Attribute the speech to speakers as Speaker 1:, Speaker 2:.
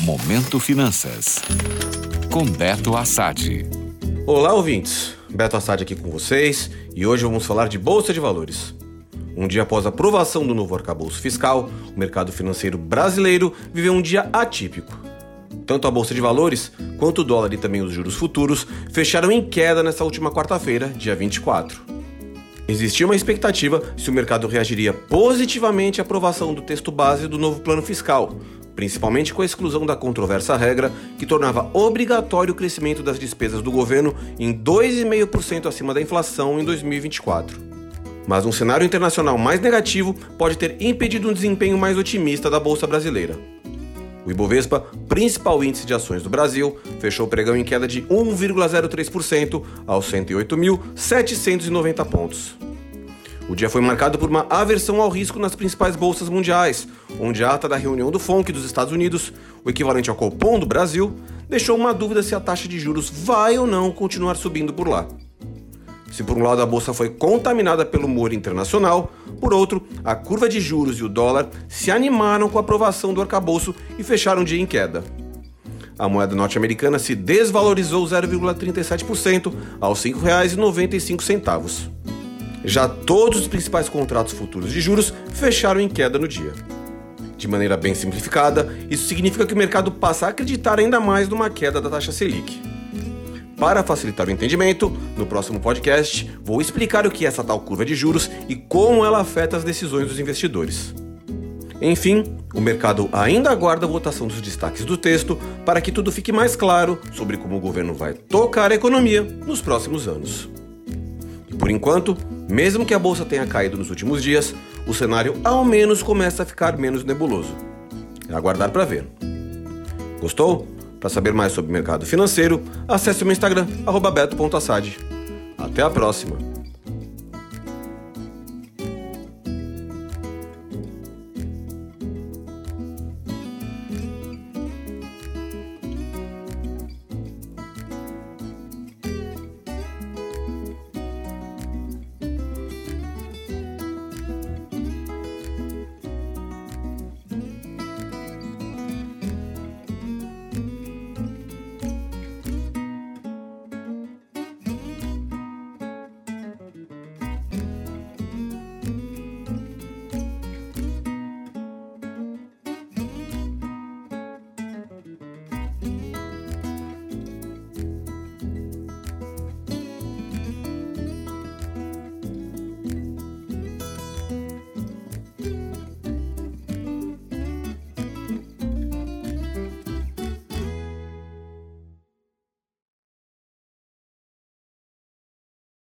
Speaker 1: Momento Finanças. Com Beto Assad.
Speaker 2: Olá, ouvintes. Beto Assad aqui com vocês e hoje vamos falar de Bolsa de Valores. Um dia após a aprovação do novo arcabouço fiscal, o mercado financeiro brasileiro viveu um dia atípico. Tanto a Bolsa de Valores quanto o dólar e também os juros futuros fecharam em queda nesta última quarta-feira, dia 24. Existia uma expectativa se o mercado reagiria positivamente à aprovação do texto base do novo plano fiscal, principalmente com a exclusão da controversa regra que tornava obrigatório o crescimento das despesas do governo em 2,5% acima da inflação em 2024. Mas um cenário internacional mais negativo pode ter impedido um desempenho mais otimista da Bolsa Brasileira. O Ibovespa, principal índice de ações do Brasil, fechou o pregão em queda de 1,03% aos 108.790 pontos. O dia foi marcado por uma aversão ao risco nas principais bolsas mundiais, onde a ata da reunião do FONC dos Estados Unidos, o equivalente ao Copom do Brasil, deixou uma dúvida se a taxa de juros vai ou não continuar subindo por lá. Se por um lado a bolsa foi contaminada pelo humor internacional, por outro, a curva de juros e o dólar se animaram com a aprovação do arcabouço e fecharam o dia em queda. A moeda norte-americana se desvalorizou 0,37% aos R$ 5,95. Já todos os principais contratos futuros de juros fecharam em queda no dia. De maneira bem simplificada, isso significa que o mercado passa a acreditar ainda mais numa queda da taxa Selic. Para facilitar o entendimento, no próximo podcast vou explicar o que é essa tal curva de juros e como ela afeta as decisões dos investidores. Enfim, o mercado ainda aguarda a votação dos destaques do texto para que tudo fique mais claro sobre como o governo vai tocar a economia nos próximos anos. E por enquanto, mesmo que a bolsa tenha caído nos últimos dias, o cenário ao menos começa a ficar menos nebuloso. É aguardar para ver. Gostou? Para saber mais sobre o mercado financeiro, acesse o meu Instagram, beto.assad. Até a próxima!